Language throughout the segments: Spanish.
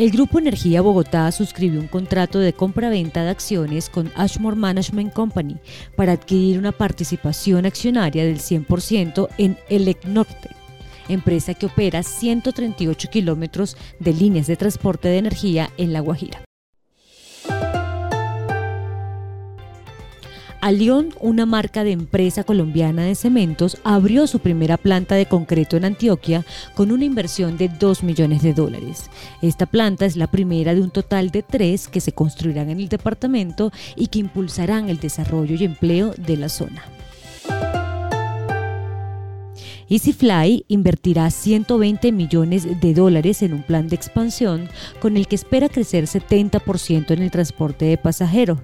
El Grupo Energía Bogotá suscribió un contrato de compra-venta de acciones con Ashmore Management Company para adquirir una participación accionaria del 100% en Elec Norte empresa que opera 138 kilómetros de líneas de transporte de energía en La Guajira. Alión, una marca de empresa colombiana de cementos, abrió su primera planta de concreto en Antioquia con una inversión de 2 millones de dólares. Esta planta es la primera de un total de tres que se construirán en el departamento y que impulsarán el desarrollo y empleo de la zona. EasyFly invertirá 120 millones de dólares en un plan de expansión con el que espera crecer 70% en el transporte de pasajeros.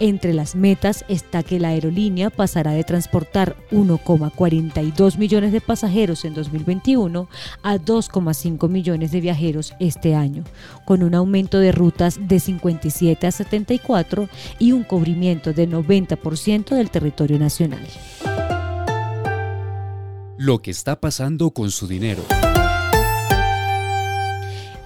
Entre las metas está que la aerolínea pasará de transportar 1,42 millones de pasajeros en 2021 a 2,5 millones de viajeros este año, con un aumento de rutas de 57 a 74 y un cubrimiento de 90% del territorio nacional lo que está pasando con su dinero.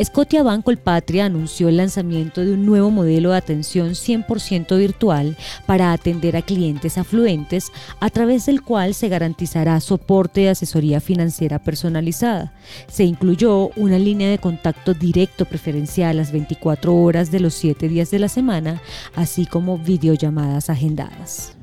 Scotiabank Colpatria anunció el lanzamiento de un nuevo modelo de atención 100% virtual para atender a clientes afluentes, a través del cual se garantizará soporte y asesoría financiera personalizada. Se incluyó una línea de contacto directo preferencial las 24 horas de los 7 días de la semana, así como videollamadas agendadas.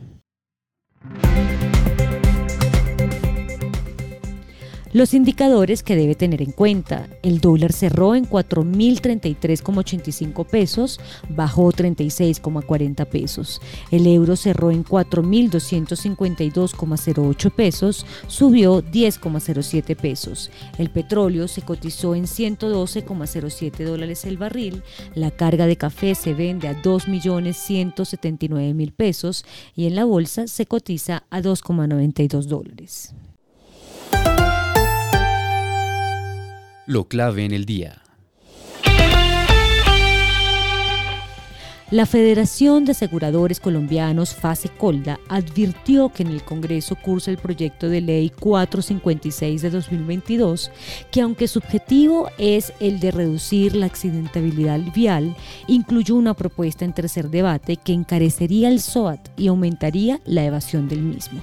Los indicadores que debe tener en cuenta. El dólar cerró en 4.033,85 pesos, bajó 36,40 pesos. El euro cerró en 4.252,08 pesos, subió 10,07 pesos. El petróleo se cotizó en 112,07 dólares el barril. La carga de café se vende a 2.179.000 pesos y en la bolsa se cotiza a 2,92 dólares. Lo clave en el día. La Federación de Aseguradores Colombianos, FASE Colda, advirtió que en el Congreso cursa el proyecto de ley 456 de 2022, que aunque su objetivo es el de reducir la accidentabilidad vial, incluyó una propuesta en tercer debate que encarecería el SOAT y aumentaría la evasión del mismo.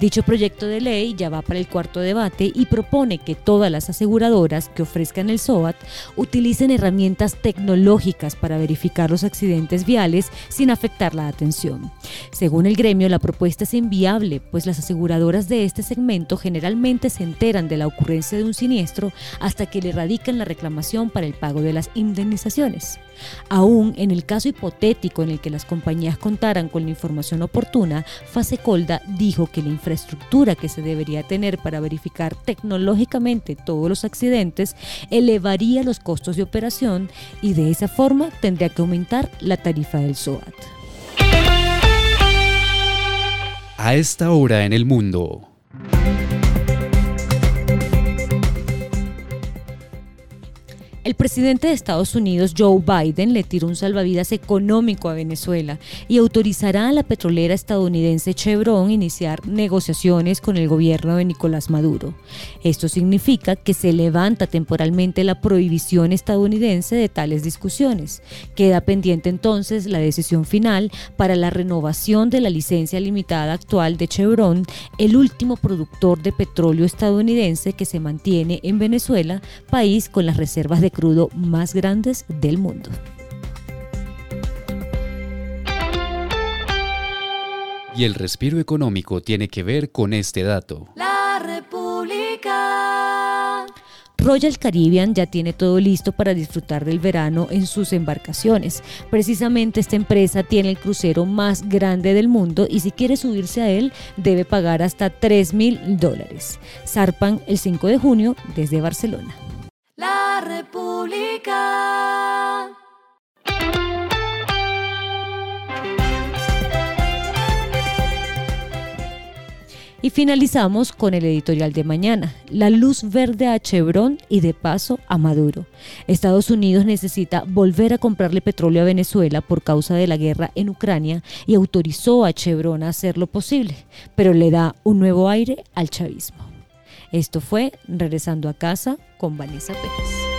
Dicho proyecto de ley ya va para el cuarto debate y propone que todas las aseguradoras que ofrezcan el SOAT utilicen herramientas tecnológicas para verificar los accidentes viales sin afectar la atención. Según el gremio, la propuesta es inviable, pues las aseguradoras de este segmento generalmente se enteran de la ocurrencia de un siniestro hasta que le radican la reclamación para el pago de las indemnizaciones. Aún en el caso hipotético en el que las compañías contaran con la información oportuna, Fasecolda dijo que la infraestructura que se debería tener para verificar tecnológicamente todos los accidentes elevaría los costos de operación y de esa forma tendría que aumentar la tarifa del SOAT. A esta hora en el mundo. El presidente de Estados Unidos, Joe Biden, le tiró un salvavidas económico a Venezuela y autorizará a la petrolera estadounidense Chevron iniciar negociaciones con el gobierno de Nicolás Maduro. Esto significa que se levanta temporalmente la prohibición estadounidense de tales discusiones. Queda pendiente entonces la decisión final para la renovación de la licencia limitada actual de Chevron, el último productor de petróleo estadounidense que se mantiene en Venezuela, país con las reservas de crudo más grandes del mundo. Y el respiro económico tiene que ver con este dato. La República. Royal Caribbean ya tiene todo listo para disfrutar del verano en sus embarcaciones. Precisamente esta empresa tiene el crucero más grande del mundo y si quiere subirse a él debe pagar hasta 3 mil dólares. Zarpan el 5 de junio desde Barcelona. República. Y finalizamos con el editorial de mañana, la luz verde a Chevron y de paso a Maduro. Estados Unidos necesita volver a comprarle petróleo a Venezuela por causa de la guerra en Ucrania y autorizó a Chevron a hacer lo posible, pero le da un nuevo aire al chavismo. Esto fue Regresando a casa con Vanessa Pérez.